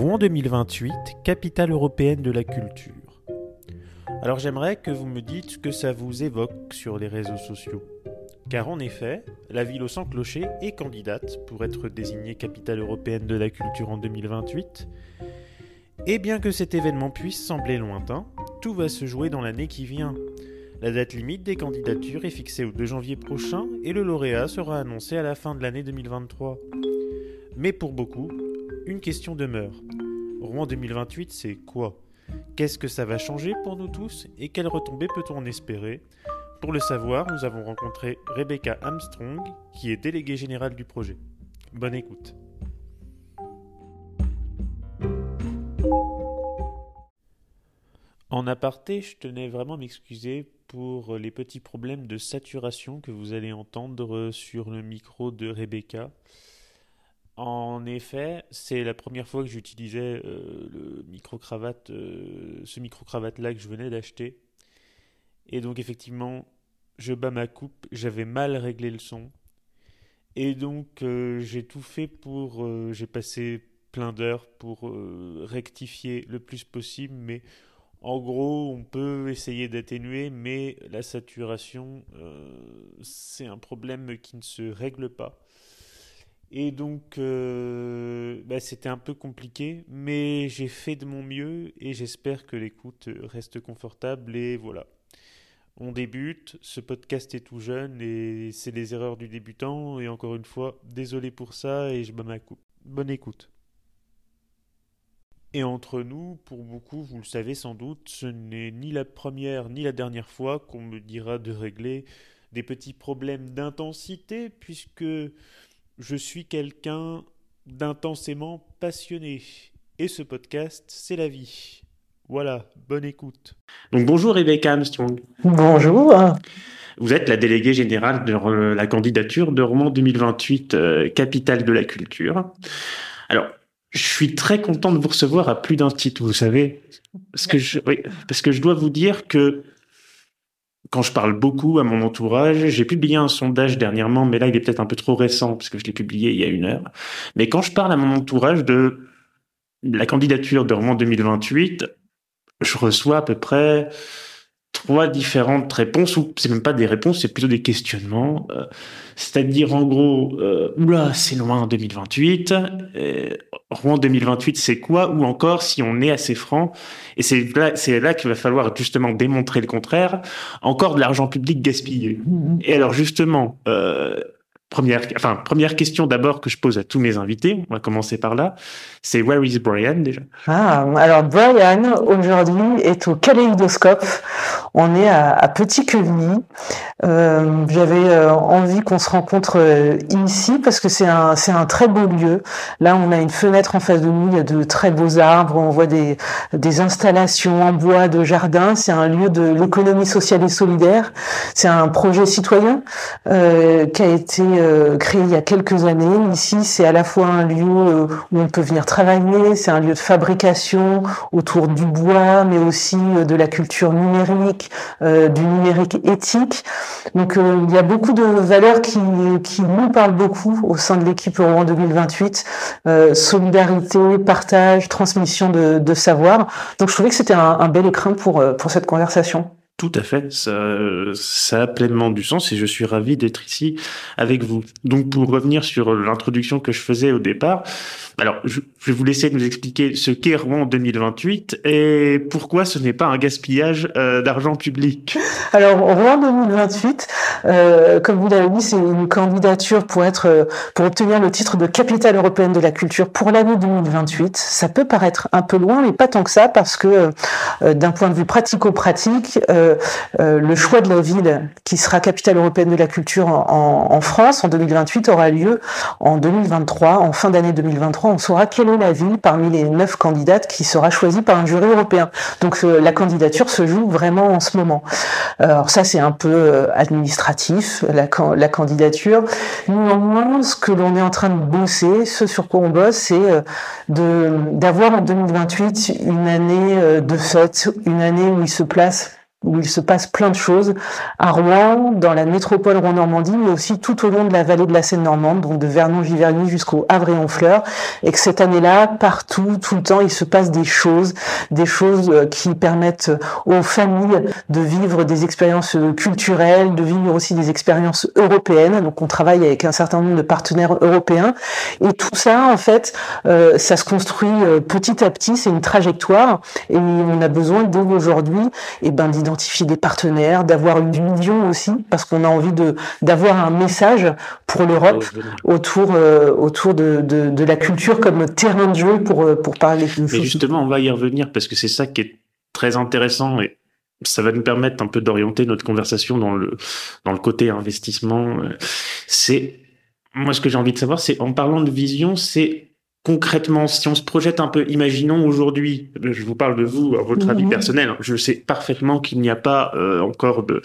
Rouen 2028, capitale européenne de la culture. Alors j'aimerais que vous me dites ce que ça vous évoque sur les réseaux sociaux. Car en effet, la ville au sans clocher est candidate pour être désignée capitale européenne de la culture en 2028. Et bien que cet événement puisse sembler lointain, tout va se jouer dans l'année qui vient. La date limite des candidatures est fixée au 2 janvier prochain et le lauréat sera annoncé à la fin de l'année 2023. Mais pour beaucoup, une question demeure. Rouen 2028, c'est quoi? Qu'est-ce que ça va changer pour nous tous et quelles retombées peut-on en espérer? Pour le savoir, nous avons rencontré Rebecca Armstrong, qui est déléguée générale du projet. Bonne écoute. En aparté, je tenais vraiment à m'excuser pour les petits problèmes de saturation que vous allez entendre sur le micro de Rebecca. En effet, c'est la première fois que j'utilisais euh, le micro-cravate, euh, ce micro-cravate-là que je venais d'acheter. Et donc effectivement, je bats ma coupe, j'avais mal réglé le son. Et donc euh, j'ai tout fait pour... j'ai passé plein d'heures pour rectifier le plus possible, mais en gros, on peut essayer d'atténuer, mais la saturation, c'est un problème qui ne se règle pas. Et donc, euh, bah, c'était un peu compliqué, mais j'ai fait de mon mieux et j'espère que l'écoute reste confortable. Et voilà, on débute, ce podcast est tout jeune et c'est les erreurs du débutant. Et encore une fois, désolé pour ça et je bats ma. Bonne écoute. Et entre nous, pour beaucoup, vous le savez sans doute, ce n'est ni la première ni la dernière fois qu'on me dira de régler des petits problèmes d'intensité, puisque je suis quelqu'un d'intensément passionné. Et ce podcast, c'est la vie. Voilà, bonne écoute. Donc bonjour Rebecca Armstrong. Bonjour. Vous êtes la déléguée générale de la candidature de Roman 2028, euh, capitale de la culture. Alors, je suis très content de vous recevoir à plus d'un titre, vous savez. Parce que je, parce que je dois vous dire que quand je parle beaucoup à mon entourage, j'ai publié un sondage dernièrement, mais là il est peut-être un peu trop récent parce que je l'ai publié il y a une heure. Mais quand je parle à mon entourage de la candidature de Roman 2028, je reçois à peu près trois différentes réponses, ou c'est même pas des réponses, c'est plutôt des questionnements. Euh, c'est-à-dire en gros, euh, oula, c'est loin 2028. Euh, Rouen 2028, c'est quoi? Ou encore, si on est assez franc, et c'est là, là qu'il va falloir justement démontrer le contraire, encore de l'argent public gaspillé. Mmh. Et alors justement, euh, Première, enfin, première question d'abord que je pose à tous mes invités, on va commencer par là, c'est Where is Brian déjà? Ah, alors Brian aujourd'hui est au kaléidoscope, on est à, à Petit Quevigny. Euh, J'avais euh, envie qu'on se rencontre euh, ici parce que c'est un, un très beau lieu. Là, on a une fenêtre en face de nous, il y a de très beaux arbres, on voit des, des installations en bois de jardin. C'est un lieu de l'économie sociale et solidaire. C'est un projet citoyen euh, qui a été euh, créé il y a quelques années. Ici, c'est à la fois un lieu euh, où on peut venir travailler, c'est un lieu de fabrication autour du bois, mais aussi euh, de la culture numérique, du numérique éthique. Donc il y a beaucoup de valeurs qui, qui nous parlent beaucoup au sein de l'équipe Rouen 2028. solidarité, partage, transmission de, de, savoir. Donc je trouvais que c'était un, un bel écrin pour, pour cette conversation. Tout à fait, ça, ça a pleinement du sens et je suis ravi d'être ici avec vous. Donc pour revenir sur l'introduction que je faisais au départ, alors, je, vais vous laisser nous expliquer ce qu'est Rouen 2028 et pourquoi ce n'est pas un gaspillage euh, d'argent public. Alors, Rouen 2028, euh, comme vous l'avez dit, c'est une candidature pour être, euh, pour obtenir le titre de capitale européenne de la culture pour l'année 2028. Ça peut paraître un peu loin, mais pas tant que ça, parce que d'un point de vue pratico-pratique, le choix de la ville qui sera capitale européenne de la culture en, France en 2028 aura lieu en 2023, en fin d'année 2023 on saura quelle est la ville parmi les neuf candidates qui sera choisie par un jury européen. Donc euh, la candidature se joue vraiment en ce moment. Alors ça c'est un peu euh, administratif, la, la candidature. Néanmoins, ce que l'on est en train de bosser, ce sur quoi on bosse, c'est euh, d'avoir en 2028 une année de fête, une année où il se place où il se passe plein de choses à Rouen, dans la métropole Rouen-Normandie, mais aussi tout au long de la vallée de la Seine-Normande, donc de Vernon-Giverny jusqu'au Havre et que cette année-là, partout, tout le temps, il se passe des choses, des choses euh, qui permettent aux familles de vivre des expériences culturelles, de vivre aussi des expériences européennes. Donc on travaille avec un certain nombre de partenaires européens, et tout ça, en fait, euh, ça se construit euh, petit à petit, c'est une trajectoire, et on a besoin dès aujourd'hui, et eh ben d'identifier des partenaires, d'avoir une vision aussi, parce qu'on a envie de d'avoir un message pour l'Europe autour euh, autour de, de, de, la culture comme terrain de jeu pour euh, pour parler de Mais justement, on va y revenir parce que c'est ça qui est très intéressant et ça va nous permettre un peu d'orienter notre conversation dans le dans le côté investissement. C'est moi ce que j'ai envie de savoir, c'est en parlant de vision, c'est concrètement, si on se projette un peu, imaginons aujourd'hui, je vous parle de vous, à votre avis mhm. personnel, je sais parfaitement qu'il n'y a pas euh, encore de,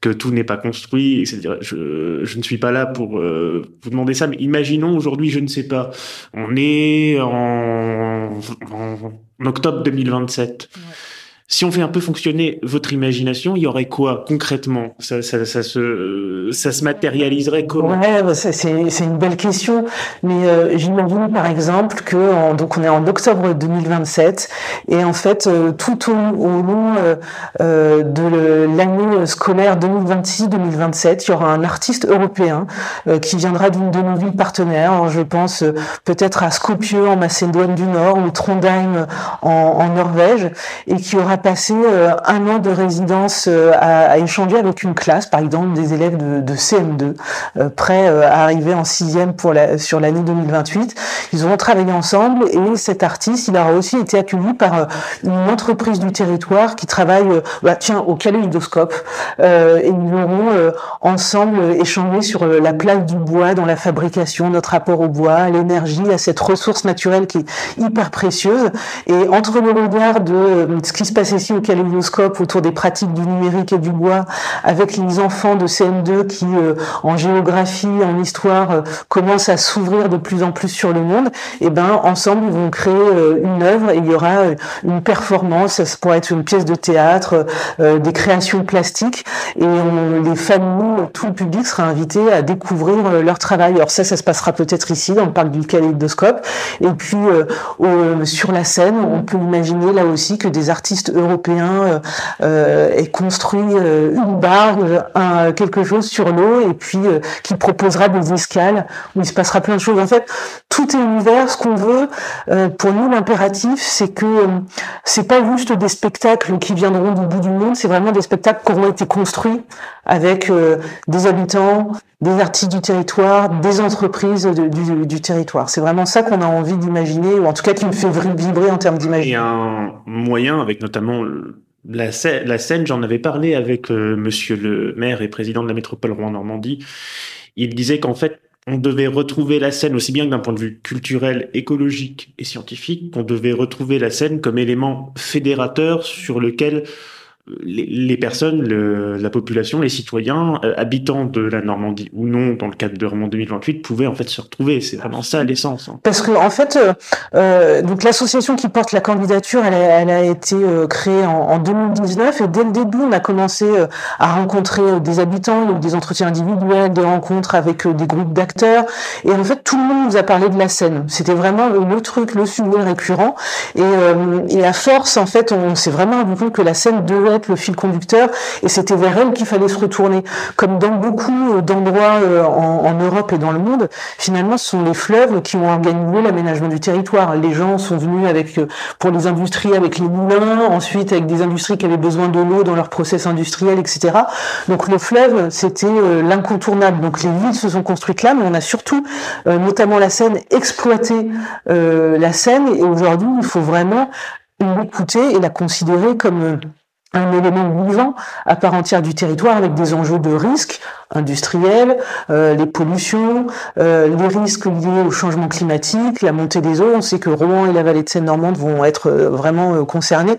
que tout n'est pas construit, c'est-à-dire, je, je, ne suis pas là pour euh, vous demander ça, mais imaginons aujourd'hui, je ne sais pas, on est en, en octobre 2027. Si on fait un peu fonctionner votre imagination, il y aurait quoi concrètement? Ça, ça, ça, se, ça se matérialiserait comment? Ouais, bah, c'est une belle question. Mais euh, j'imagine par exemple que donc on est en octobre 2027 et en fait euh, tout au, au long euh, euh de l'année scolaire 2026-2027, il y aura un artiste européen euh, qui viendra d'une de nos villes partenaires. je pense peut-être à Skopje en Macédoine du Nord ou Trondheim en, en Norvège et qui aura passé euh, un an de résidence euh, à, échanger avec une classe, par exemple des élèves de, CM2, euh, prêts à arriver en sixième pour la, sur l'année 2028. Ils auront travaillé ensemble et cet artiste, il aura aussi été accueilli par une entreprise du territoire qui travaille, bah, tiens, au kaléidoscope. et ils auront ensemble échangé sur la place du bois dans la fabrication, notre rapport au bois, à l'énergie, à cette ressource naturelle qui est hyper précieuse. Et entre le regard de ce qui se passe au kaléidoscope autour des pratiques du numérique et du bois, avec les enfants de CM2 qui, euh, en géographie, en histoire, euh, commencent à s'ouvrir de plus en plus sur le monde, et eh ben ensemble ils vont créer euh, une œuvre et il y aura une performance, ça pourrait être une pièce de théâtre, des créations plastiques, et les familles, tout le public sera invité à découvrir leur travail. Alors ça, ça se passera peut-être ici, dans le parc du kaléidoscope, et puis sur la scène, on peut imaginer là aussi que des artistes européen euh, euh, ait construit euh, une barge, quelque chose sur l'eau, et puis qui proposera des escales où il se passera plein de choses. En fait, tout est univers. Ce qu'on veut, pour nous, l'impératif, c'est que c'est pas juste des spectacles qui viendront du bout du monde, c'est vraiment des spectacles qui auront été construits avec des habitants, des artistes du territoire, des entreprises du, territoire. C'est vraiment ça qu'on a envie d'imaginer, ou en tout cas qui me fait vibrer en termes d'imaginaire. Et un moyen, avec notamment la, scène, la scène j'en avais parlé avec euh, monsieur le maire et président de la métropole Rouen-Normandie, il disait qu'en fait, on devait retrouver la scène aussi bien que d'un point de vue culturel, écologique et scientifique, qu'on devait retrouver la scène comme élément fédérateur sur lequel les, personnes, la population, les citoyens, euh, habitants de la Normandie ou non, dans le cadre de Roman 2028, pouvaient en fait se retrouver. C'est vraiment ça l'essence. Hein. Parce que en fait, euh, euh, donc l'association qui porte la candidature, elle a, elle a été créée en, en, 2019 et dès le début, on a commencé à rencontrer des habitants, des entretiens individuels, des rencontres avec des groupes d'acteurs. Et en fait, tout le monde nous a parlé de la scène. C'était vraiment le, truc, le sujet récurrent. Et, et à force, en fait, on s'est vraiment rendu compte que la scène devait le fil conducteur et c'était vers elle qu'il fallait se retourner. Comme dans beaucoup euh, d'endroits euh, en, Europe et dans le monde, finalement, ce sont les fleuves qui ont organisé l'aménagement du territoire. Les gens sont venus avec, euh, pour les industries, avec les moulins, ensuite avec des industries qui avaient besoin de l'eau dans leur process industriel, etc. Donc le fleuve, c'était l'incontournable. Donc les villes se sont construites là, mais on a surtout, notamment la Seine, exploité la Seine et aujourd'hui, il faut vraiment l'écouter et la considérer comme un élément vivant à part entière du territoire avec des enjeux de risque industriels, les pollutions, les risques liés au changement climatique, la montée des eaux. On sait que Rouen et la vallée de Seine-Normande vont être vraiment concernés.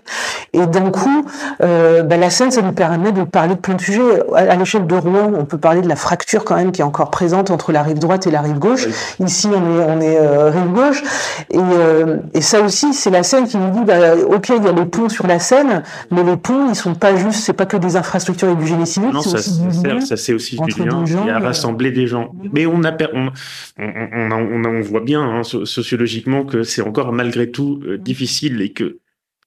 Et d'un coup, bah, la Seine, ça nous permet de parler de plein de sujets. À, l'échelle de Rouen, on peut parler de la fracture quand même qui est encore présente entre la rive droite et la rive gauche. Ici, on est, on est rive gauche. Et, et ça aussi, c'est la Seine qui nous dit, bah, ok, il y a les ponts sur la Seine, mais les ponts, ils sont pas juste, c'est pas que des infrastructures et du génie civil. Non, ça, ça c'est aussi y a rassembler des gens. Mais on, a, on, on, on, on voit bien hein, sociologiquement que c'est encore malgré tout euh, difficile et que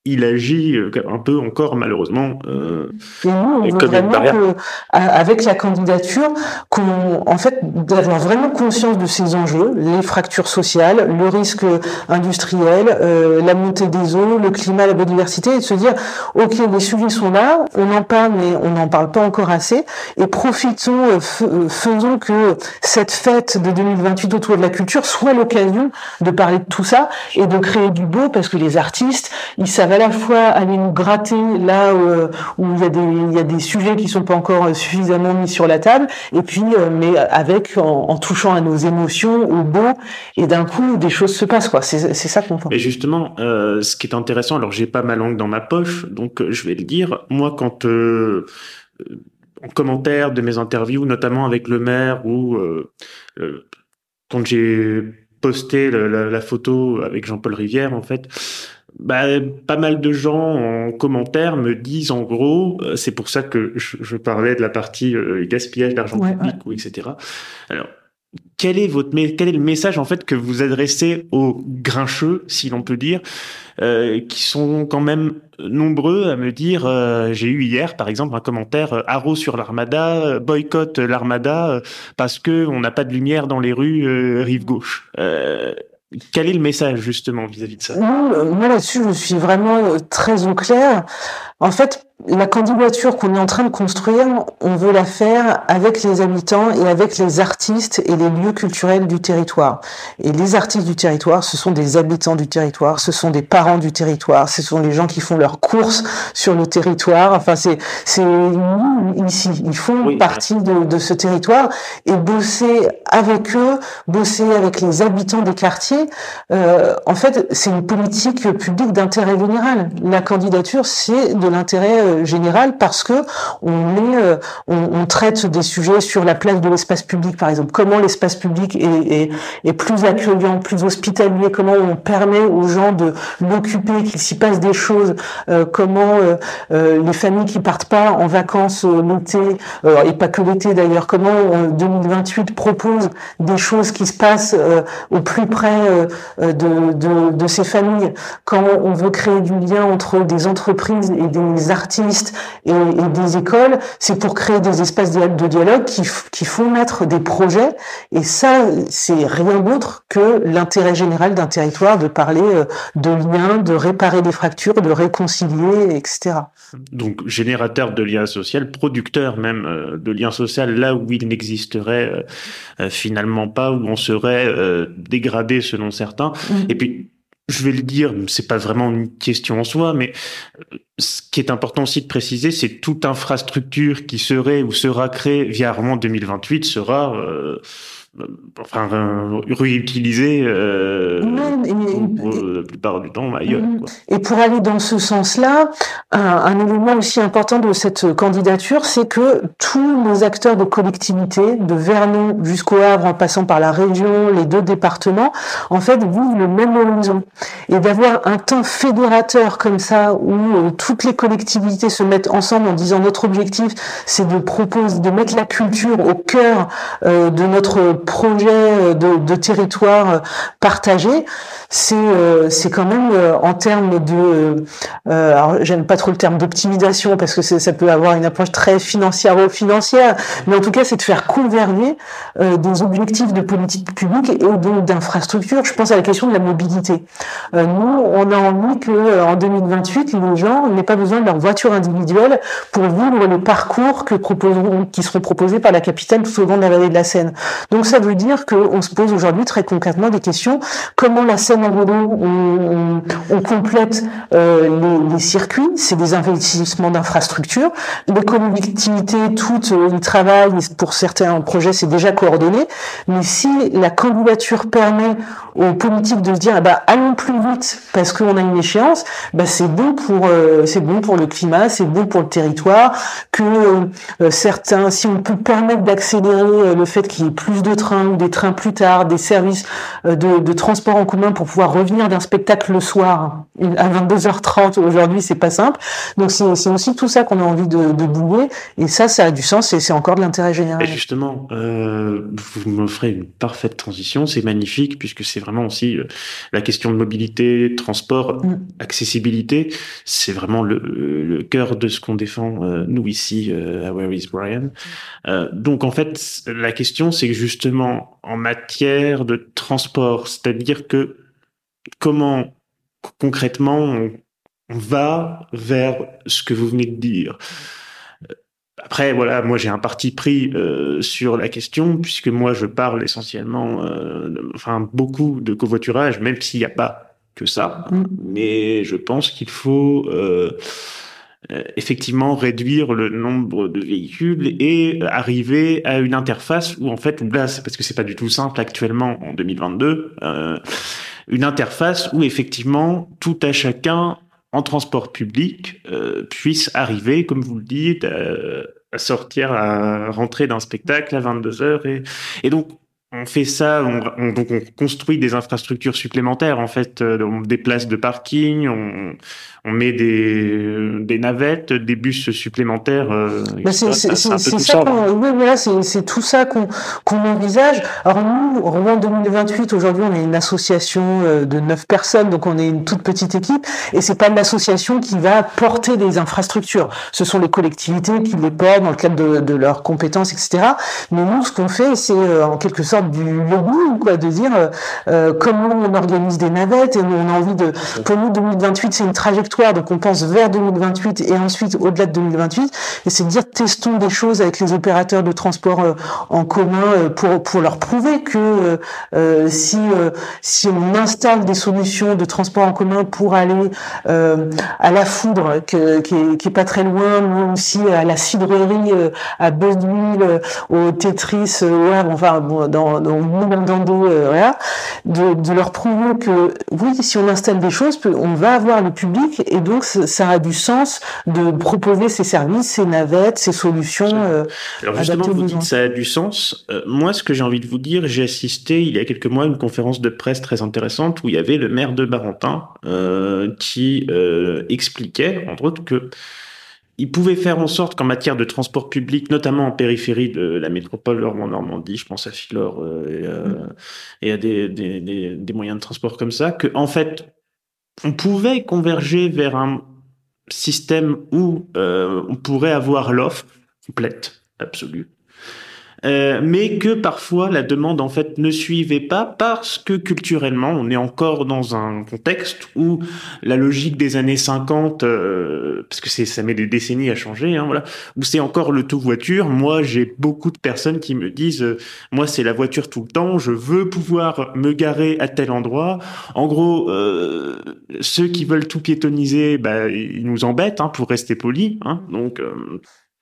il agit euh, un peu encore malheureusement euh, on que, avec la candidature qu'on en fait d'avoir vraiment conscience de ces enjeux les fractures sociales le risque industriel euh, la montée des eaux le climat la biodiversité et de se dire ok les sujets sont là on en parle mais on n'en parle pas encore assez et profitons euh, euh, faisons que cette fête de 2028 autour de la culture soit l'occasion de parler de tout ça et de créer du beau parce que les artistes ils savent à la fois aller nous gratter là euh, où, il, y a des, il y a des sujets qui sont pas encore suffisamment mis sur la table, et puis euh, mais avec en, touchant à nos émotions, au beau, et d'un coup des choses se passent quoi. C'est ça qu'on pense. Et justement, euh, ce qui est intéressant, alors j'ai pas ma langue dans ma poche, donc je vais le dire. Moi, quand en commentaire de mes interviews, notamment avec le maire ou quand j'ai posté la, photo avec Jean-Paul Rivière, en fait, bah, pas mal de gens en commentaire me disent en gros, euh, c'est pour ça que je, parlais de la partie euh, gaspillage d'argent public ou etc. Alors, quel est votre quel est le message en fait que vous adressez aux grincheux, si l'on peut dire, euh, qui sont quand même nombreux à me dire, j'ai eu hier par exemple un commentaire haro sur l'armada, boycott l'armada parce que on n'a pas de lumière dans les rues rive gauche. Quel est le message justement vis-à-vis de ça? Moi là-dessus, je suis vraiment euh, très au clair. En fait, la candidature qu'on est en train de construire, on veut la faire avec les habitants et avec les artistes et les lieux culturels du territoire. Et les artistes du territoire, ce sont des habitants du territoire, ce sont des parents du territoire, ce sont les gens qui font leurs courses sur le territoire. Enfin, c'est c'est ici, ils font partie de, de ce territoire et bosser avec eux, bosser avec les habitants des quartiers. Euh, en fait, c'est une politique publique d'intérêt général. La candidature, c'est de l'intérêt euh, général parce que on est, euh, on, traite des sujets sur la place de l'espace public, par exemple. Comment l'espace public est, plus accueillant, plus hospitalier? Comment on permet aux gens de l'occuper, qu'il s'y passe des choses? Euh, comment les familles qui partent pas en vacances l'été et pas que l'été d'ailleurs. Comment 2028 propose des choses qui se passent au plus près de, de, de ces familles? Quand on veut créer du lien entre des entreprises et des artistes et, des écoles, c'est pour créer des espaces de dialogue qui, qui font naître des projets. Et ça, c'est rien d'autre que l'intérêt général d'un territoire de parler euh, de liens, de réparer des fractures, de réconcilier, etc. Donc générateur de liens sociaux, producteur même euh, de liens sociaux là où il n'existerait euh, finalement pas, où on serait dégradé selon certains. Mmh. Et puis je vais le dire, c'est pas vraiment une question en soi, mais euh, ce qui est important aussi de préciser, c'est toute infrastructure qui serait ou sera créée via Armand 2028 sera euh, enfin réutilisé euh, la plupart du temps ailleurs. Mhm. Et pour aller dans ce sens-là, un, élément aussi important de cette candidature, c'est que tous nos acteurs de collectivité, de Vernon jusqu'au Havre, en passant par la région, les deux départements, en fait, vivent le même horizon. Et d'avoir un temps fédérateur comme ça, où euh, toutes les collectivités se mettent ensemble en disant notre objectif, c'est de proposer, de mettre la culture au cœur euh, de notre projet euh, de, territoire euh, partagé, c'est euh, c'est quand même en termes de alors j'aime pas trop le terme d'optimisation parce que ça peut avoir une approche très financière ou financière mais en tout cas c'est de faire converger des objectifs de politique publique et donc d'infrastructure je pense à la question de la mobilité. Nous on a envie que en 2028 les gens n'aient pas besoin de leur voiture individuelle pour vivre les parcours qui seront proposés par la capitale tout au long de la vallée de la Seine. Donc ça veut dire qu'on se pose aujourd'hui très concrètement des questions comment la scène en vélo on, on, complète euh, les, circuits, c'est des investissements d'infrastructures, les collectivités toutes euh, ils travaillent pour certains projets c'est déjà coordonné, mais si la candidature permet aux politiques de se dire ah bah allons plus vite parce qu'on a une échéance, bah c'est bon pour euh, bon pour le climat, c'est bon pour le territoire que euh, certains si on peut permettre d'accélérer euh, le fait qu'il y ait plus de trains ou des trains plus tard, des services de, de transport en commun pour pouvoir revenir d'un spectacle le soir à 22h30 aujourd'hui c'est pas simple. Donc c'est aussi tout ça qu'on a envie de, de bouger et ça ça a du sens et c'est encore de l'intérêt général. Et justement, euh, vous m'offrez une parfaite transition, c'est magnifique puisque c'est vraiment aussi euh, la question de mobilité, transport, mm. accessibilité. C'est vraiment le, le, cœur de ce qu'on défend euh, nous ici euh, à Where is Brian. Euh, donc en fait, la question c'est que justement en matière de transport, c'est-à-dire que comment concrètement on, on va vers ce que vous venez de dire. Après, voilà, moi j'ai un parti pris euh, sur la question, puisque moi je parle essentiellement, euh, enfin beaucoup de covoiturage, même s'il n'y a pas que ça. Mm. Mais je pense qu'il faut euh, effectivement réduire le nombre de véhicules et arriver à une interface où en fait, là, c'est parce que c'est pas du tout simple actuellement en 2022, une interface où effectivement tout à chacun en transport public euh, puisse arriver, comme vous le dites, euh, à sortir, à rentrer d'un spectacle à 22 heures. Et, et donc, on fait ça, on, donc on construit des infrastructures supplémentaires, en fait, euh, des places de parking, on, on met des, des navettes, des bus supplémentaires. Euh, bah c'est ça, oui, voilà, c'est tout ça qu'on qu'on envisage. Alors nous, Rouen 2028, aujourd'hui, on est une association euh, de neuf personnes, donc on est une toute petite équipe, et c'est pas l'association qui va porter des infrastructures. Ce sont les collectivités qui les portent dans le cadre de, de leurs compétences, etc. Mais nous, ce qu'on fait, c'est euh, en quelque sorte du lobby, quoi, de dire euh, comment on organise des navettes, et on a envie de. Pour nous, 2028, c'est une trajectoire donc on pense vers 2028 et ensuite au-delà de 2028, et c'est de dire testons des choses avec les opérateurs de transport euh, en commun euh, pour pour leur prouver que euh, si si on installe des solutions de transport en commun pour aller à la foudre qui, est, qui est pas très loin, mais aussi à la cidrerie à Beuzeville, au Tetris, ouais, enfin bon, dans dans dans voilà, de, de leur prouver que oui, si on installe des choses, on va avoir le public et donc ça a du sens de proposer ces services, ces navettes, ces solutions. Euh, Alors justement, vous dites ça a du sens. Euh, moi, ce que j'ai envie de vous dire, j'ai assisté il y a quelques mois à une conférence de presse très intéressante où il y avait le maire de Barentin euh, qui euh, expliquait, entre autres, que il pouvait faire en sorte qu'en matière de transport public, notamment en périphérie de la métropole Normandie, je pense à Philor et, mm. et, à des, des, des, des, moyens de transport comme ça, que en fait on pouvait converger vers un système où euh, on pourrait avoir l'offre complète, absolue, euh, mais que parfois la demande en fait ne suivait pas parce que culturellement on est encore dans un contexte où la logique des années 50 euh, parce que c'est ça met des décennies à changer hein, voilà où c'est encore le tout voiture moi j'ai beaucoup de personnes qui me disent euh, moi c'est la voiture tout le temps je veux pouvoir me garer à tel endroit. En gros ceux qui veulent tout piétoniser bah, ils nous embêtent hein, pour rester polis hein, donc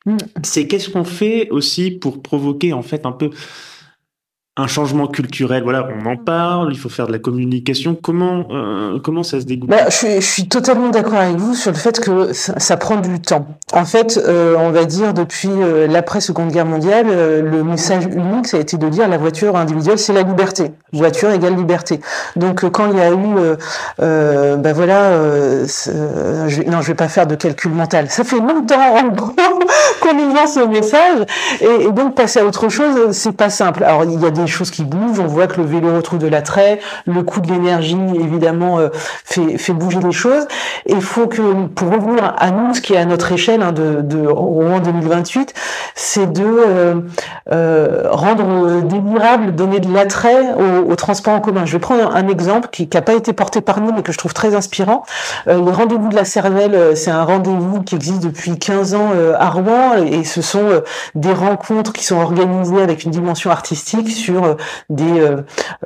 Mm. C'est qu'est-ce qu'on fait aussi pour provoquer en fait un peu un changement culturel? Voilà, on en parle, il faut faire de la communication. Comment euh, comment ça se dégoûte? Bah, je, suis, je suis totalement d'accord avec vous sur le fait que ça, ça prend du temps. En fait, euh, on va dire depuis euh, l'après Seconde Guerre mondiale, le message unique, ça a été de dire la voiture individuelle, c'est la liberté. Voiture égale liberté. Donc quand il y a eu, ben voilà, je, non, je vais pas faire de calcul mental. Ça fait longtemps en gros ce message, et, donc passer à autre chose, c'est pas simple. Alors il y a des choses qui bougent. On voit que le vélo retrouve de l'attrait. Le coût de l'énergie, évidemment, euh, fait, fait bouger les choses. Et il faut que, pour revenir à nous, ce qui est à notre échelle hein, de, de Rouen 2028, c'est de euh, euh, rendre désirable, donner de l'attrait au, au, transport en commun. Je vais prendre un, exemple qui n'a pas été porté par nous, mais que je trouve très inspirant. le rendez-vous de la Cervelle, c'est un rendez-vous qui existe depuis 15 ans à Rouen. Et ce sont des rencontres qui sont organisées avec une dimension artistique sur des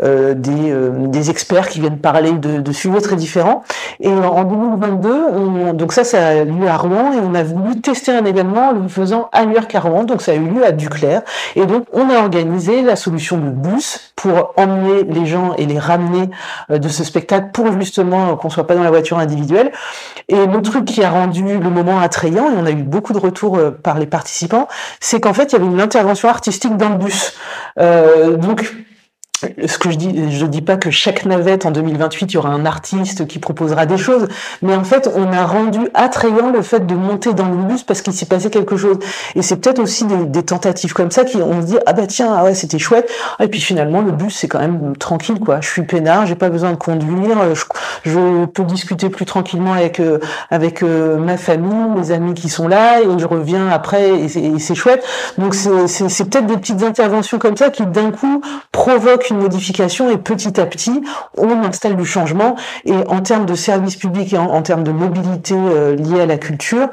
des, des experts qui viennent parler de, sujets très différents. Et en 2022, donc ça, ça a lieu à Rouen, et on a voulu tester un événement en le faisant ailleurs qu'à Rouen, donc ça a eu lieu à Duclair, et donc on a organisé la solution de bus pour emmener les gens et les ramener de ce spectacle pour justement qu'on soit pas dans la voiture individuelle. Et le truc qui a rendu le moment attrayant, et on a eu beaucoup de retours euh, les participants, c'est qu'en fait, il y avait une intervention artistique dans le bus. Euh, donc, ce que je dis, je dis pas que chaque navette en 2028 il y aura un artiste qui proposera des choses, mais en fait on a rendu attrayant le fait de monter dans le bus parce qu'il s'est passé quelque chose. Et c'est peut-être aussi des, tentatives comme ça qui on se dit ah bah tiens ah ouais c'était chouette et puis finalement le bus c'est quand même tranquille quoi. Je suis peinard, j'ai pas besoin de conduire, je, peux discuter plus tranquillement avec euh, avec euh, ma famille, mes amis qui sont là et je reviens après et c'est chouette. Donc c'est peut-être des petites interventions comme ça qui d'un coup provoquent une modification et petit à petit, on installe du changement. Et en termes de services publics et en, termes de mobilité euh, liée à la culture,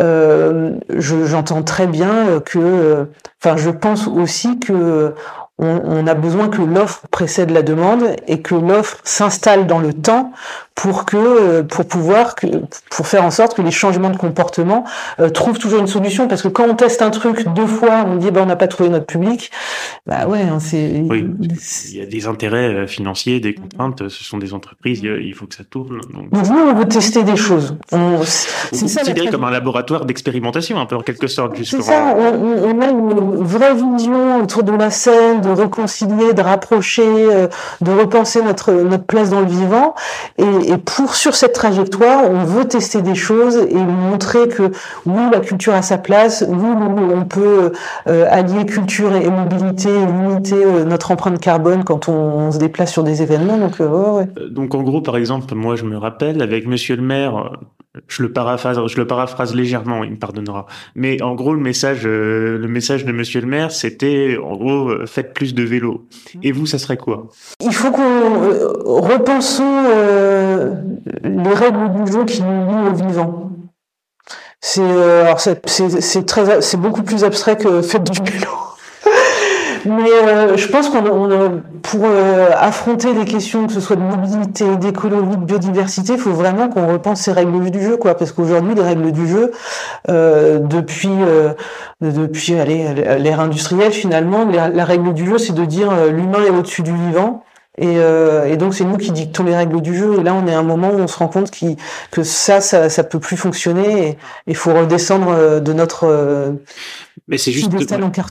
euh, j'entends très bien que, euh, enfin, je pense aussi que on, on, a besoin que l'offre précède la demande et que l'offre s'installe dans le temps pour que euh, pour pouvoir que pour faire en sorte que les changements de comportement euh, trouvent toujours une solution. Parce que quand on teste un truc deux fois on dit bah on n'a pas trouvé notre public. Bah ouais hein, c'est oui, il y a des intérêts euh, financiers des contraintes. Ce sont des entreprises il faut que ça tourne. Donc, nous on veut tester des choses. C'est ça considéré comme un laboratoire d'expérimentation un peu en quelque sorte c'est ça on, on, a une vraie vision autour de la scène de réconcilier de rapprocher de repenser notre notre place dans le vivant. Et pour sur cette trajectoire, on veut tester des choses et montrer que oui, la culture a sa place, oui, on peut euh, allier culture et mobilité, et limiter euh, notre empreinte carbone quand on, se déplace sur des événements. Donc, euh, donc en gros, par exemple, moi je me rappelle avec Monsieur le Maire, je le paraphrase, je le paraphrase légèrement, il me pardonnera. Mais en gros, le message, le message de Monsieur le Maire, c'était en gros, faites plus de vélo. Et vous, ça serait quoi? Il faut qu'on repensons les règles du jeu qui nous lient au vivant. C'est euh, c'est très c'est beaucoup plus abstrait que faire du vélo. Mais euh, je pense qu'on pour euh, affronter des questions que ce soit de mobilité, d'écologie, de biodiversité, il faut vraiment qu'on repense ces règles du jeu, quoi. Parce qu'aujourd'hui, les règles du jeu, depuis depuis l'ère industrielle, finalement, la règle du jeu, c'est de dire l'humain est au-dessus du vivant et, euh, et, donc c'est nous qui dictons les règles du jeu. Et là, on est à un moment où on se rend compte que ça, ça, ça peut plus fonctionner. Et il faut redescendre euh, de notre. Euh, mais c'est juste,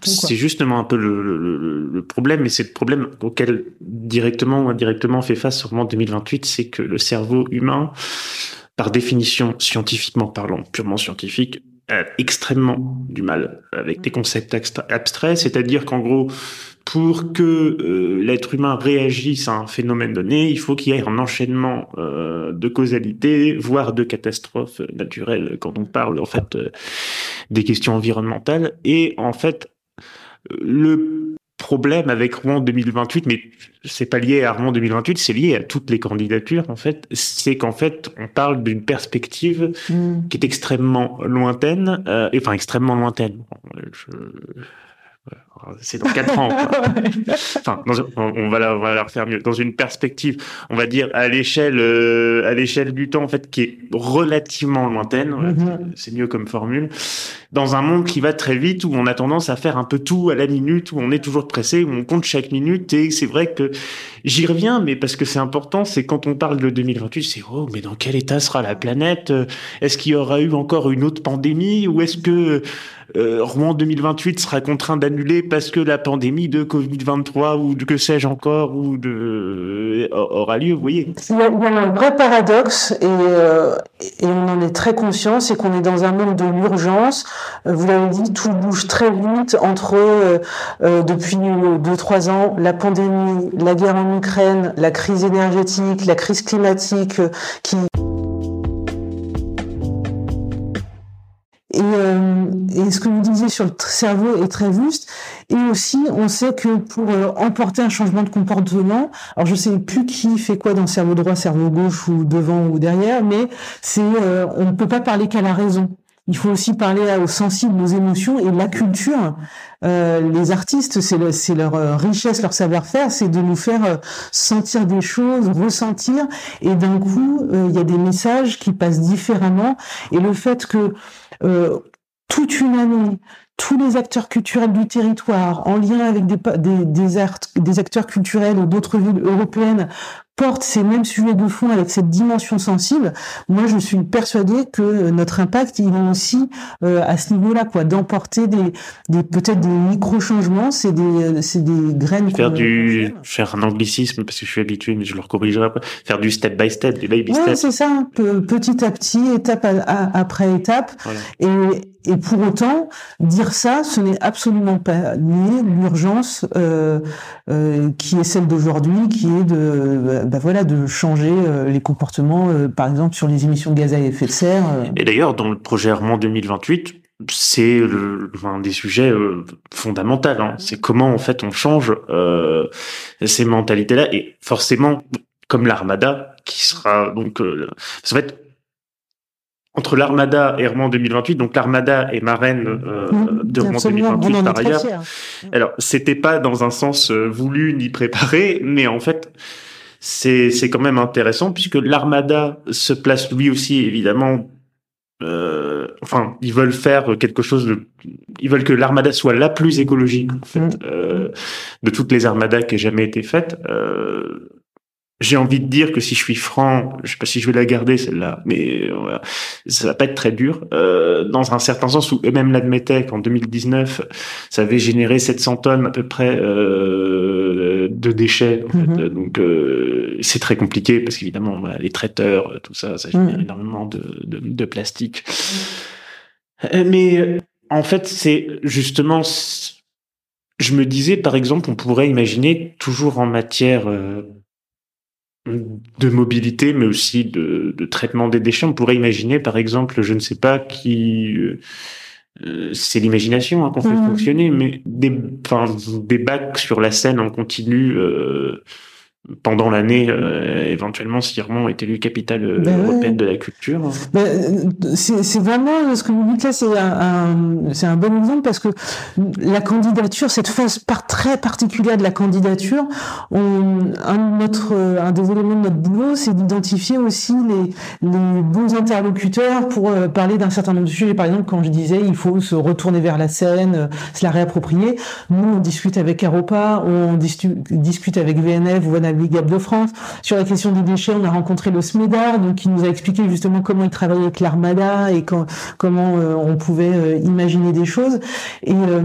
c'est justement un peu le, le, le problème, et c'est le problème auquel directement ou indirectement on fait face sûrement en 2028, c'est que le cerveau humain, par définition scientifiquement parlant, purement scientifique, a extrêmement du mal avec des concepts abstraits, c'est-à-dire qu'en gros, pour que euh, l'être humain réagisse à un phénomène donné, il faut qu'il y ait un enchaînement euh, de causalité, voire de catastrophes naturelles quand on parle en fait euh, des questions environnementales. Et en fait, le problème avec Rouen 2028, mais c'est pas lié à Rouen 2028, c'est lié à toutes les candidatures en fait, c'est qu'en fait on parle d'une perspective mm. qui est extrêmement lointaine, enfin extrêmement lointaine. Je c'est dans quatre ans. enfin, on, va la, on va la refaire mieux. Dans une perspective, on va dire à l'échelle, euh, à l'échelle du temps en fait, qui est relativement lointaine. Mm-hmm. C'est mieux comme formule. Dans un monde qui va très vite, où on a tendance à faire un peu tout à la minute, où on est toujours pressé, où on compte chaque minute. Et c'est vrai que j'y reviens, mais parce que c'est important, c'est quand on parle de 2028, c'est oh, mais dans quel état sera la planète? Est-ce qu'il y aura eu encore une autre pandémie, ou est-ce que euh, Rouen 2028 sera contraint d'annuler parce que la pandémie de Covid-23 ou de que sais-je encore ou de euh, aura lieu, vous voyez. Il y, a, un vrai paradoxe et, euh, et, on en est très conscient, c'est qu'on est dans un monde de l'urgence. Vous l'avez dit, tout bouge très vite entre depuis 2-3 ans la pandémie, la guerre en Ukraine, la crise énergétique, la crise climatique qui Et, euh, et, ce que vous disiez sur le cerveau est très juste. Et aussi, on sait que pour euh, emporter un changement de comportement, alors je sais plus qui fait quoi dans le cerveau droit, cerveau gauche ou devant ou derrière, mais c'est euh, on ne peut pas parler qu'à la raison. il faut aussi parler aux sensibles, aux émotions et la culture. Euh, les artistes, c'est leur euh, richesse, leur savoir-faire, c'est de nous faire euh, sentir des choses, ressentir, et d'un coup, il y a des messages qui passent différemment. Et le fait que toute une année, tous les acteurs culturels du territoire, en lien avec des, des, des, des acteurs culturels d'autres villes européennes, portent ces mêmes sujets de fond avec cette dimension sensible, moi je suis persuadée que notre impact il est aussi euh, à ce niveau-là quoi, d'emporter des, des peut-être des micro changements, c'est des c'est des graines. Faire du faire un anglicisme parce que je suis habitué mais je le corrigerai après. Faire du step by step, du baby ouais, c'est ça, petit à petit, étape après étape, et et pour autant, dire ça, ce n'est absolument pas nier l'urgence euh, euh, qui est celle d'aujourd'hui, qui est de, bah voilà, de changer euh, les comportements, euh, par exemple sur les émissions de gaz à effet de serre. Euh. Et d'ailleurs, dans le projet Armand 2028, c'est un des sujets fondamentaux. Hein. C'est comment en fait on change ces mentalités-là. Et forcément, comme l'armada, qui sera donc, en fait, entre l'Armada et Rouen 2028, donc l'Armada est marraine euh, mmh, de Rouen 2028 par ailleurs. Alors, c'était pas dans un sens euh, voulu ni préparé, mais en fait, c'est c'est quand même intéressant puisque l'Armada se place lui aussi évidemment. Euh, enfin, ils veulent faire quelque chose de, ils veulent que l'Armada soit la plus écologique en fait, mmh. euh, de toutes les Armadas qui aient jamais été faites. Euh, j'ai envie de dire que si je suis franc, je sais pas si je vais la garder celle-là, mais euh, ça va pas être très dur. Euh, dans un certain sens où eux-mêmes l'admettaient qu'en 2019, ça avait généré 700 tonnes à peu près euh, de déchets. Mhm. Donc euh, c'est très compliqué parce qu'évidemment les traiteurs, tout ça, ça génère mhm. énormément de, de, de plastique. Euh, mais en fait, c'est justement je me disais, par exemple, on pourrait imaginer toujours en matière de mobilité, mais aussi de, de, traitement des déchets. On pourrait imaginer, par exemple, je ne sais pas qui, euh, euh, c'est l'imagination hein, qu'on fait mmh. fonctionner, mais des bacs sur la scène en continu. Euh, pendant l'année, euh, éventuellement, si Irmont est élu capitale euh, ben européenne de la culture. Ben, c'est vraiment ce que vous dites là, c'est un, c'est un bon exemple parce que la candidature, cette phase par très particulière de la candidature, on, un, notre, un des éléments de notre boulot, c'est d'identifier aussi les, les bons interlocuteurs pour euh, parler d'un certain nombre de sujets. Par exemple, quand je disais il faut se retourner vers la scène, se la réapproprier, nous on discute avec Aropa, on discute avec VNF ou Brigade de France. Sur la question des déchets, on a rencontré le SMEDAR, donc qui nous a expliqué justement comment il travaillait avec l'Armada et comment euh, on pouvait euh, imaginer des choses. Et euh,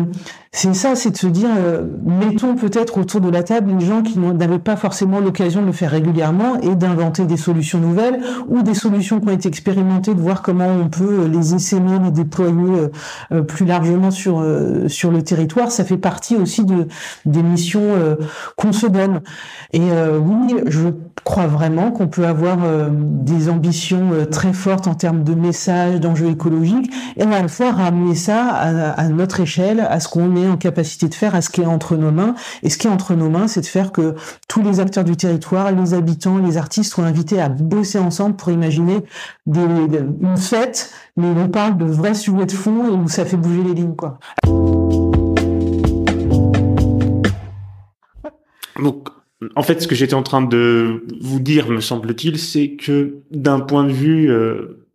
c'est ça, c'est de se dire, euh, mettons peut-être autour de la table les gens qui n'avaient pas forcément l'occasion de le faire régulièrement et d'inventer des solutions nouvelles ou des solutions qui ont été expérimentées, de voir comment on peut les essaimer, les déployer euh, euh, plus largement sur sur le territoire. Ça fait partie aussi de des missions qu'on se donne. Et oui, je crois vraiment qu'on peut avoir des ambitions très fortes en termes de messages, d'enjeux écologiques, et à la fois ramener ça à, à notre échelle, à ce qu'on en capacité de faire à ce qui est entre nos mains. Et ce qui est entre nos mains, c'est de faire que tous les acteurs du territoire, les habitants, les artistes soient invités à bosser ensemble pour imaginer une fête, mais on parle de vrais sujets de fond et où ça fait bouger les lignes. Donc, en fait, ce que j'étais en train de vous dire, me semble-t-il, c'est que d'un point de vue, euh,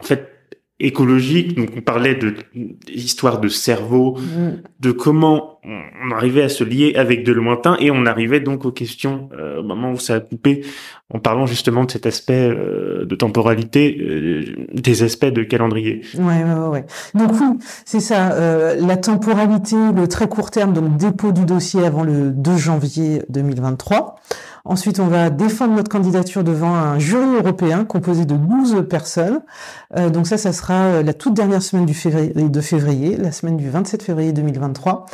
en fait, écologique. Donc on parlait de l'histoire de cerveau, mm. de comment on arrivait à se lier avec de lointain et on arrivait donc aux questions euh, au moment où ça a coupé en parlant justement de cet aspect euh, de temporalité, euh, des aspects de calendrier. Ouais, ouais, ouais. Donc oui, c'est ça. la temporalité, le très court terme, donc dépôt du dossier avant le 2 janvier 2023. Ensuite, on va défendre notre candidature devant un jury européen composé de 12 personnes. Euh, donc ça, ça sera euh, la toute dernière semaine du février, de février, la semaine du 27 février 2023.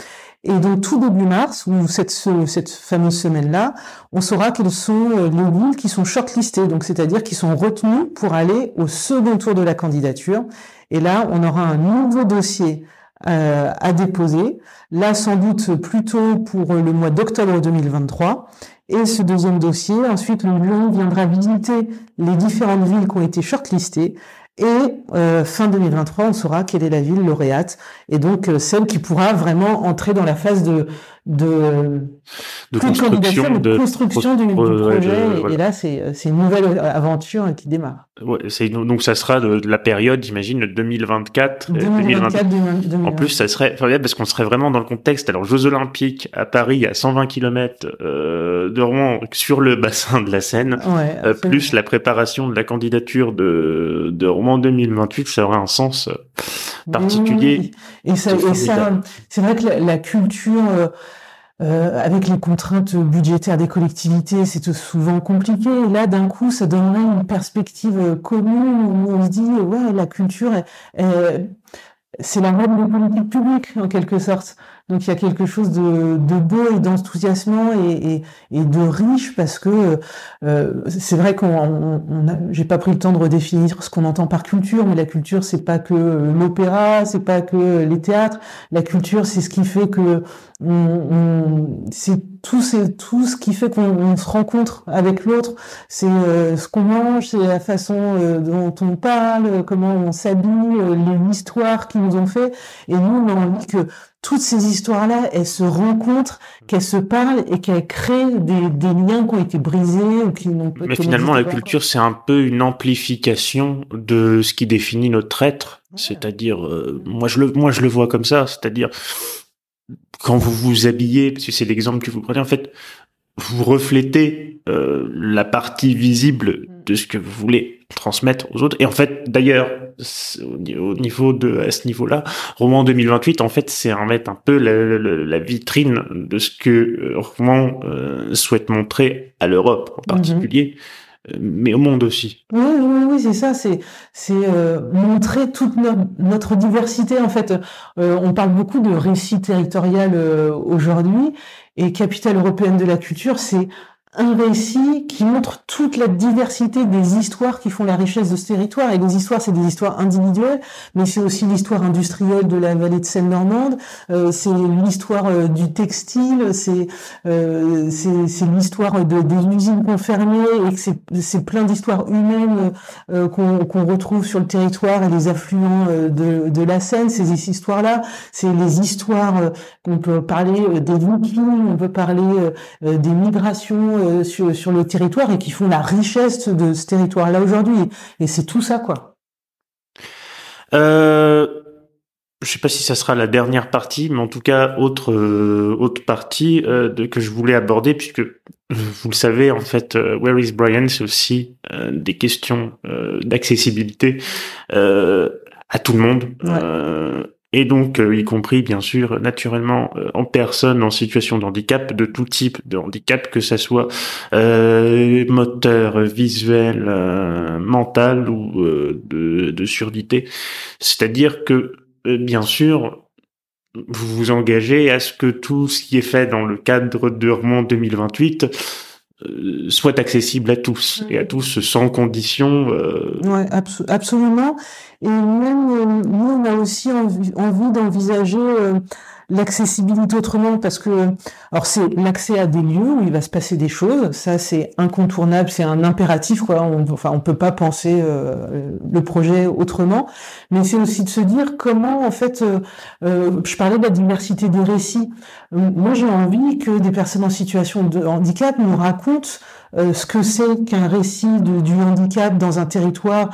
Et donc tout début mars, ou cette, cette fameuse semaine-là, on saura quels sont euh, les villes qui sont shortlistées, donc c'est-à-dire qui sont retenues pour aller au second tour de la candidature. Et là, on aura un nouveau dossier euh, à déposer. Là, sans doute plutôt pour le mois d'octobre 2023. Et ce deuxième dossier, ensuite, le viendra visiter les différentes villes qui ont été shortlistées. Et euh, fin 2023, on saura quelle est la ville lauréate. Et donc euh, celle qui pourra vraiment entrer dans la phase de de, de construction, de, construction du, projet. et, là, c'est une nouvelle aventure qui démarre. Ouais, donc ça sera de, la période, j'imagine, 2024. 2024, 2024. En plus, ça serait parce qu'on serait vraiment dans le contexte. Alors, Jeux Olympiques à Paris, à 120 km euh, de Rouen, sur le bassin de la Seine, euh, plus la préparation de la candidature de, de Rouen 2028, ça aurait un sens euh, particulier. Et, ça, et ça c'est vrai que la, culture. Euh, euh, avec les contraintes budgétaires des collectivités, c'est souvent compliqué. Et là, d'un coup, ça donnerait une perspective commune où on se dit, ouais, la culture, c'est la reine des politiques publiques, en quelque sorte. Donc il y a quelque chose de, de beau et d'enthousiasmant et, et, et, de riche parce que euh, c'est vrai qu'on on, j'ai pas pris le temps de redéfinir ce qu'on entend par culture, mais la culture c'est pas que l'opéra, c'est pas que les théâtres. La culture c'est ce qui fait que on, c'est tout, c'est tout ce qui fait qu'on se rencontre avec l'autre. C'est euh, ce qu'on mange, c'est la façon euh, dont on parle, comment on s'habille, euh, les histoires qui nous ont fait. Et nous on a envie que toutes ces histoires-là, elles se rencontrent, qu'elles se parlent et qu'elles créent des, des, liens qui ont été brisés ou qui n'ont pas. Mais finalement, la culture, c'est un peu une amplification de ce qui définit notre être. C'est-à-dire, euh, moi je le, moi je le vois comme ça. C'est-à-dire, quand vous vous habillez, parce que c'est l'exemple que vous prenez, en fait, vous reflétez euh, la partie visible de ce que vous voulez transmettre aux autres. Et en fait, d'ailleurs, au niveau de à ce niveau-là, Roman 2028, en fait, c'est en fait un peu la, vitrine de ce que euh, Roman euh, souhaite montrer à l'Europe en particulier. Euh, mais au monde aussi. Oui, oui, oui, c'est ça, c'est c'est montrer toute notre, diversité. En fait, on parle beaucoup de récit territorial aujourd'hui, et capitale européenne de la culture, c'est un récit qui montre toute la diversité des histoires qui font la richesse de ce territoire. Et les histoires, c'est des histoires individuelles, mais c'est aussi l'histoire industrielle de la vallée de Seine-Normande, euh, c'est l'histoire euh, du textile, c'est euh, l'histoire de, des usines confirmées et c'est plein d'histoires humaines euh, qu'on retrouve sur le territoire et les affluents de, de la Seine, ces histoires-là. C'est les histoires qu'on peut parler des Vikings, on peut parler des migrations euh, sur, sur le territoire et qui font la richesse de ce territoire-là aujourd'hui. Et c'est tout ça, quoi. Euh, je sais pas si ça sera la dernière partie, mais en tout cas autre euh, autre partie euh, de, que je voulais aborder puisque vous le savez en fait, Where is Brian, c'est aussi des questions d'accessibilité à tout le monde. Ouais et donc euh, y compris bien sûr naturellement euh, en personnes en situation de handicap, de tout type de handicap, que ça soit euh, moteur, visuel, mental ou de, de, surdité. C'est-à-dire que bien sûr vous vous engagez à ce que tout ce qui est fait dans le cadre de Remont 2028 soit accessible à tous et à tous sans condition. Euh... Ouais, absolument. Et même euh, nous, on a aussi envie, envie d'envisager euh, l'accessibilité autrement parce que alors c'est l'accès à des lieux où il va se passer des choses. Ça c'est incontournable c'est un impératif quoi. On, enfin on peut pas penser euh, le projet autrement. Mais c'est aussi de se dire comment en fait euh, euh, je parlais de la diversité des récits. Moi j'ai envie que des personnes en situation de handicap nous racontent ce que c'est qu'un récit du handicap dans un territoire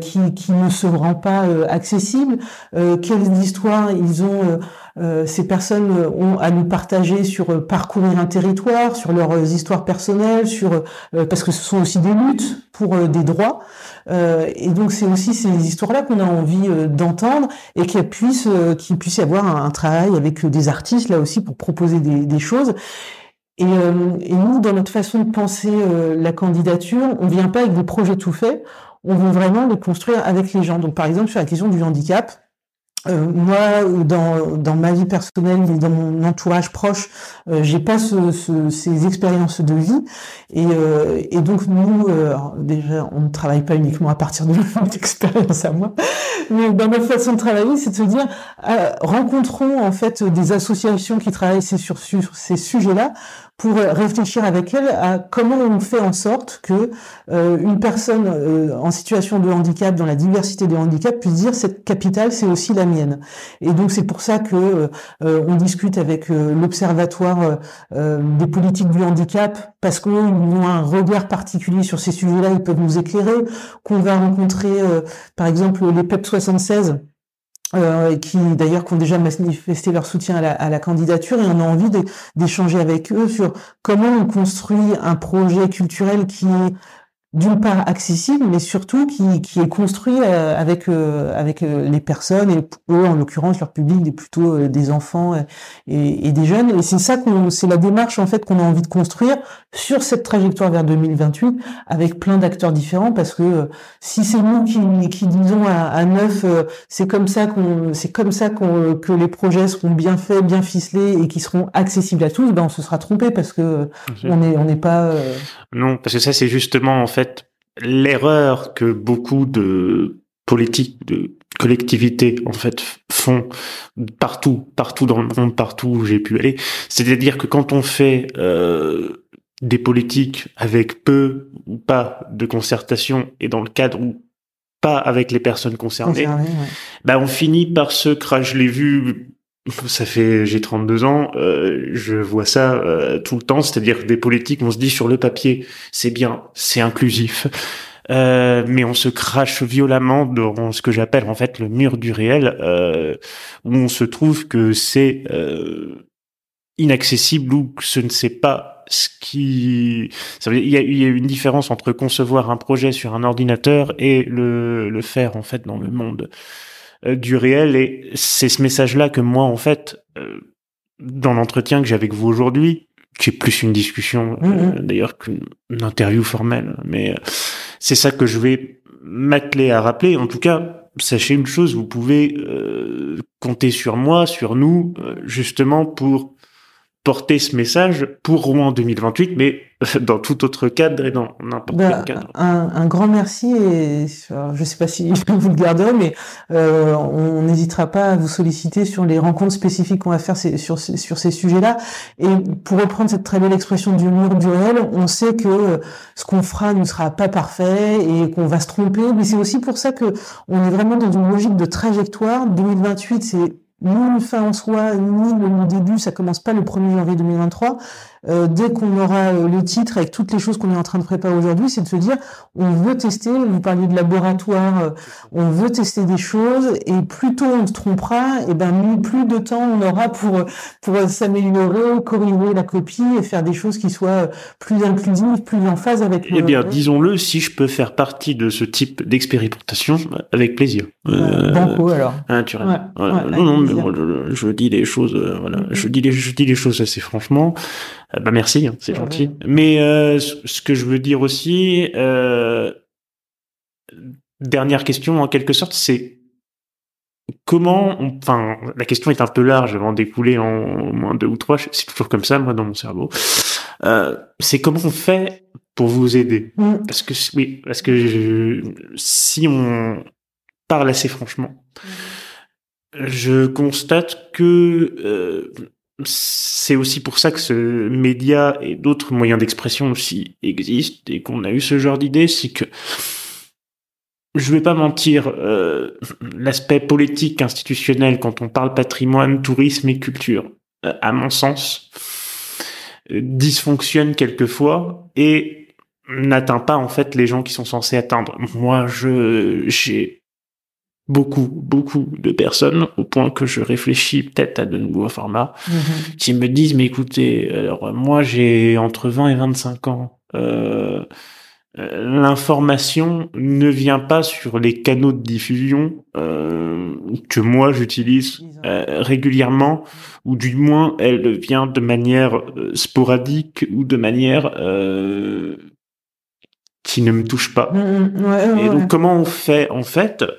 qui, qui ne se rend pas accessible, quelles histoires ils ont euh, ces personnes ont à nous partager sur euh, parcourir un territoire, sur leurs histoires personnelles, sur parce que ce sont aussi des luttes pour des droits. et donc c'est aussi ces histoires-là qu'on a envie d'entendre et qu'il puisse qu'il puisse y avoir un, travail avec des artistes là aussi pour proposer des choses. Et, et, nous, dans notre façon de penser la candidature, on vient pas avec des projets tout faits, on veut vraiment les construire avec les gens. Donc par exemple sur la question du handicap, euh, moi, dans, dans ma vie personnelle et dans mon entourage proche, euh, j'ai pas ce, ce, ces expériences de vie. Et, euh, et donc nous, euh, déjà, on ne travaille pas uniquement à partir de notre expérience à moi, mais dans notre façon de travailler, c'est de se dire, rencontrons en fait des associations qui travaillent sur ces sujets-là pour réfléchir avec elle à comment on fait en sorte que euh, une personne euh, en situation de handicap, dans la diversité des handicaps, puisse dire cette capitale, c'est aussi la mienne. Et donc c'est pour ça que euh, on discute avec l'Observatoire des politiques du handicap, parce qu'ils ont un regard particulier sur ces sujets-là, ils peuvent nous éclairer, qu'on va rencontrer par exemple les PEP 76 euh, qui d'ailleurs qui ont déjà manifesté leur soutien à la, à la candidature. Et on a envie d'échanger avec eux sur comment on construit un projet culturel qui d'une part accessible, mais surtout qui, qui est construit euh, avec euh, avec euh, les personnes et eux en l'occurrence leur public des plutôt des enfants et, et, des jeunes. Et c'est ça qu'on c'est la démarche en fait qu'on a envie de construire sur cette trajectoire vers 2028 avec plein d'acteurs différents parce que si c'est nous qui, qui disons à, à neuf c'est comme ça qu'on c'est comme ça qu'on que les projets seront bien faits, bien ficelés et qui seront accessibles à tous, ben on se sera trompé parce que on est on n'est pas non parce que ça c'est justement en fait l'erreur que beaucoup de politiques, de collectivités en fait font partout, partout dans le monde, partout où j'ai pu aller. C'est-à-dire que quand on fait euh, des politiques avec peu ou pas de concertation et dans le cadre ou pas avec les personnes concernées, bah on finit par se crash. Je l'ai vu ça fait j'ai 32 ans, euh, je vois ça euh, tout le temps, c'est-à-dire des politiques, on se dit sur le papier, c'est bien, c'est inclusif, euh, mais on se crache violemment dans ce que j'appelle en fait le mur du réel, où on se trouve que c'est inaccessible ou que ce ne sait pas ce qui ça veut dire, il y a, il une différence entre concevoir un projet sur un ordinateur et le, le faire en fait dans le monde. euh, du réel et c'est ce message-là que moi, en fait, euh, dans l'entretien que j'ai avec vous aujourd'hui, qui est plus une discussion euh, mm-hmm. d'ailleurs qu'une interview formelle, mais c'est ça que je vais m'atteler à rappeler. En tout cas, sachez une chose, vous pouvez compter sur moi, sur nous, justement pour porter ce message pour Rouen 2028, mais dans tout autre cadre et dans n'importe quel bah, cadre. Un, grand merci et je ne sais pas si vous le garderez, mais euh, on n'hésitera pas à vous solliciter sur les rencontres spécifiques qu'on va faire sur, sur ces sujets-là. Et pour reprendre cette très belle expression du mur du réel, on sait que ce qu'on fera ne sera pas parfait et qu'on va se tromper, mais c'est aussi pour ça que on est vraiment dans une logique de trajectoire. 2028, c'est ni une fin en soi, ni le début, ça commence pas le 1er janvier 2023. Euh, dès qu'on aura euh, le titre avec toutes les choses qu'on est en train de préparer aujourd'hui, c'est de se dire on veut tester, vous parliez de laboratoire, euh, on veut tester des choses et plus tôt on se trompera, et ben plus de temps on aura pour pour s'améliorer, corriger la copie et faire des choses qui soient plus inclusives, plus en phase avec. Eh bien, disons-le, si je peux faire partie de ce type d'expérimentation, avec plaisir. banco alors. Hein, tu non, non, mais je, dis les choses, voilà, mm-hmm. je dis les, je dis les choses assez franchement. Euh, bah merci, hein, c'est gentil. Mais euh, ce que je veux dire aussi, euh, dernière question en quelque sorte, c'est comment, enfin, la question est un peu large avant d'écouler en moins deux ou trois. C'est toujours comme ça, moi, dans mon cerveau. Euh, c'est comment on fait pour vous aider? Mm. Parce que oui, parce que si on parle assez franchement, mm. je constate que euh, c'est aussi pour ça que ce média et d'autres moyens d'expression aussi existent et qu'on a eu ce genre d'idée, c'est que je vais pas mentir, euh, l'aspect politique institutionnel quand on parle patrimoine, tourisme et culture, euh, à mon sens, euh, dysfonctionne quelquefois et n'atteint pas en fait les gens qui sont censés atteindre. Moi, je j'ai beaucoup, beaucoup de personnes, au point que je réfléchis peut-être à de nouveaux formats, mhm. qui me disent, mais écoutez, alors moi j'ai entre 20 et 25 ans, euh, euh, l'information ne vient pas sur les canaux de diffusion euh, que moi j'utilise euh, régulièrement, ou du moins elle vient de manière sporadique ou de manière qui ne me touche pas. Mm, mm, et donc comment on fait en fait euh,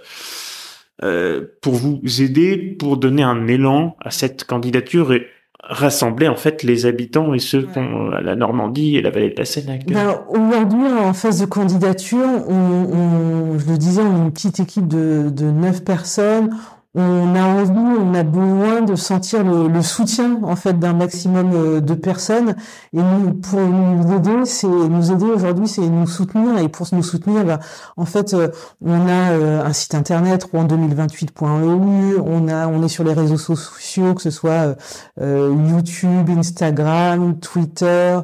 pour vous aider, pour donner un élan à cette candidature et rassembler en fait les habitants et ceux qui ont la Normandie et la vallée de la Seine. Ben, Aujourd'hui, en phase de candidature, on, on, je le disais, on est une petite équipe de, de 9 personnes. On a envie, on a besoin de sentir le, soutien en fait d'un maximum euh, de personnes. Et nous, pour nous aider, c'est nous aider aujourd'hui, c'est nous soutenir. Et pour nous soutenir, bah, en fait, euh, on a euh, un site internet rouen2028.eu. On a, on est sur les réseaux sociaux, que ce soit YouTube, Instagram, Twitter,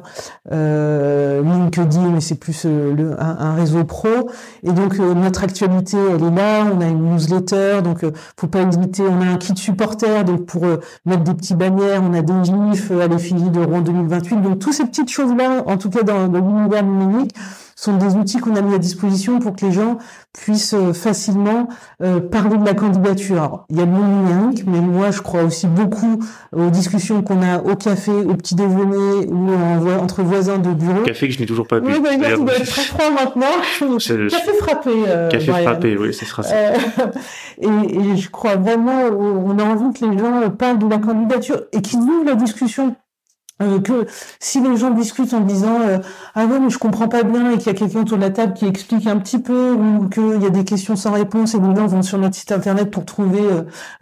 LinkedIn, mais c'est plus le, un, un, réseau pro. Et donc notre actualité, elle est là. On a une newsletter, donc faut pas on a un kit supporter, donc pour euh, mettre des petits bannières, on a des gifs euh, à l'effigie de Rouen 2028. Donc, toutes ces petites choses-là, en tout cas dans, dans l'univers numérique, sont des outils qu'on a mis à disposition pour que les gens puissent euh, facilement euh, parler de la candidature. il y a le monde numérique, mais moi je crois aussi beaucoup aux discussions qu'on a au café, au petit déjeuner ou entre voisins de bureau. Café que je n'ai toujours pas bu. Oui, bah, il doit être très froid maintenant. Café frappé. Euh, café frappé, oui, ce sera ça. et, et, je crois vraiment, on a envie que les gens parlent de la candidature et qu'ils ouvrent la discussion euh, que si les gens discutent en disant euh, ah ouais mais je comprends pas bien et qu'il y a quelqu'un autour de la table qui explique un petit peu ou qu'il y a des questions sans réponse et les gens vont sur notre site internet pour trouver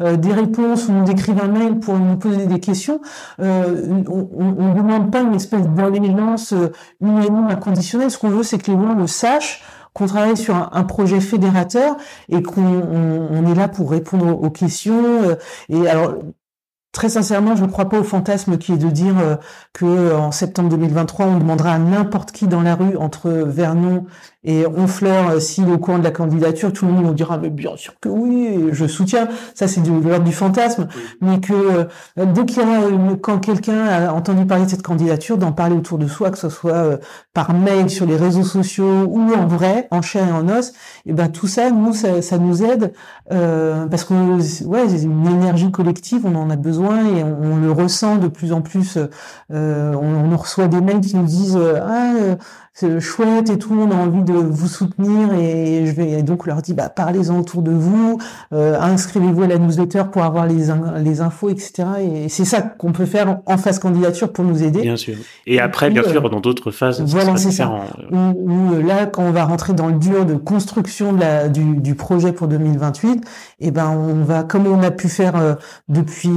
euh, des réponses ou nous écrivent un mail pour nous poser des questions on ne demande pas une espèce d'allégeance unanime inconditionnelle ce qu'on veut c'est que les gens le sachent qu'on travaille sur un, projet fédérateur et qu'on on, est là pour répondre aux questions. Et alors, Très sincèrement, je ne crois pas au fantasme qui est de dire euh, que en septembre 2023, on demandera à n'importe qui dans la rue entre Vernon et Honfleur euh, est au courant de la candidature. Tout le monde nous dira mais bien sûr que oui, je soutiens. Ça c'est de l'ordre du fantasme, mais que euh, dès qu'il y a quand quelqu'un a entendu parler de cette candidature, d'en parler autour de soi, que ce soit par mail, sur les réseaux sociaux ou en vrai, en chair et en os, et eh ben tout ça, nous ça, ça nous aide parce que ouais, une énergie collective, on en a besoin et on, le ressent de plus en plus. Euh, on, on, reçoit des mails qui nous disent euh, ah euh, c'est chouette et tout, on a envie de vous soutenir et je vais donc leur dire bah parlez-en autour de vous, euh, inscrivez-vous à la newsletter pour avoir les les infos etc. Et c'est ça qu'on peut faire en phase candidature pour nous aider. Bien sûr. Et, après bien sûr dans d'autres phases. Voilà c'est ça. là quand on va rentrer dans le dur de construction de la du, du projet pour 2028, et eh ben on va comme on a pu faire depuis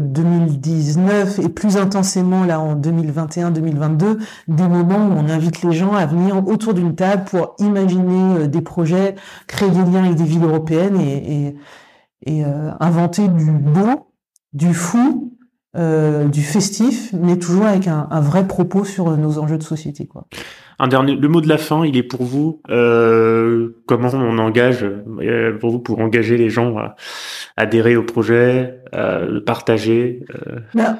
2019 et plus intensément là en 2021-2022, des moments où on invite les gens à venir autour d'une table pour imaginer euh, des projets, créer des liens avec des villes européennes et, et, euh, inventer du beau, du fou, euh, du festif, mais toujours avec un, vrai propos sur nos enjeux de société. Quoi. Un dernier, le mot de la fin, il est pour vous. comment on engage pour vous pour engager les gens à adhérer au projet, à le partager. Ben,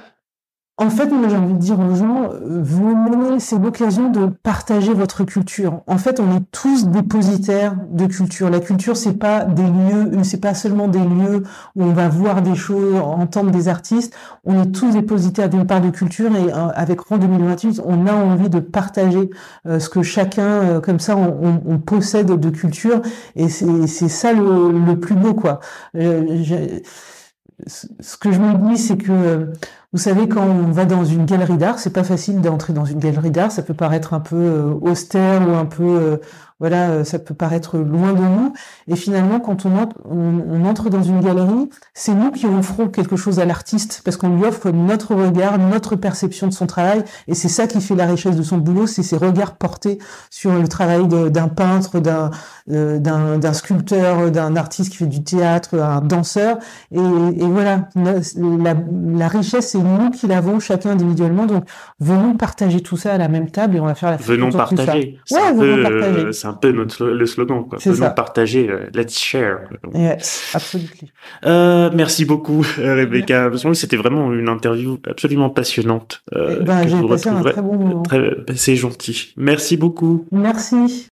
en fait, moi, j'ai envie de dire aux gens, venez, c'est l'occasion de partager votre culture. En fait, on est tous dépositaires de culture. La culture, c'est pas des lieux, c'est pas seulement des lieux où on va voir des choses, entendre des artistes. On est tous dépositaires d'une part de culture et euh, avec Rond 2028, on a envie de partager euh, ce que chacun, euh, comme ça, on, possède de culture et c'est ça le, plus beau, quoi. Ce que je me dis, c'est que vous savez, quand on va dans une galerie d'art, c'est pas facile d'entrer dans une galerie d'art. Ça peut paraître un peu euh, austère ou un peu euh, voilà, euh, ça peut paraître loin de nous. Et finalement, quand on entre, on, entre dans une galerie, c'est nous qui offrons quelque chose à l'artiste parce qu'on lui offre notre regard, notre perception de son travail. Et c'est ça qui fait la richesse de son boulot, c'est ses regards portés sur le travail d'un peintre, d'un d'un sculpteur, d'un artiste qui fait du théâtre, un danseur. Et, et voilà, la, la richesse, c'est nous qui l'avons chacun individuellement. Donc, venons partager tout ça à la même table et on va faire la fête. Venons partager. Ouais, venons partager c'est un peu notre, le slogan, quoi. Nous partager, euh, let's share. Yes, absolument. Euh, merci beaucoup, Rebecca. C'était vraiment une interview absolument passionnante. Euh, eh ben, j'ai passé un très bon moment. c'est gentil. Merci beaucoup. Merci.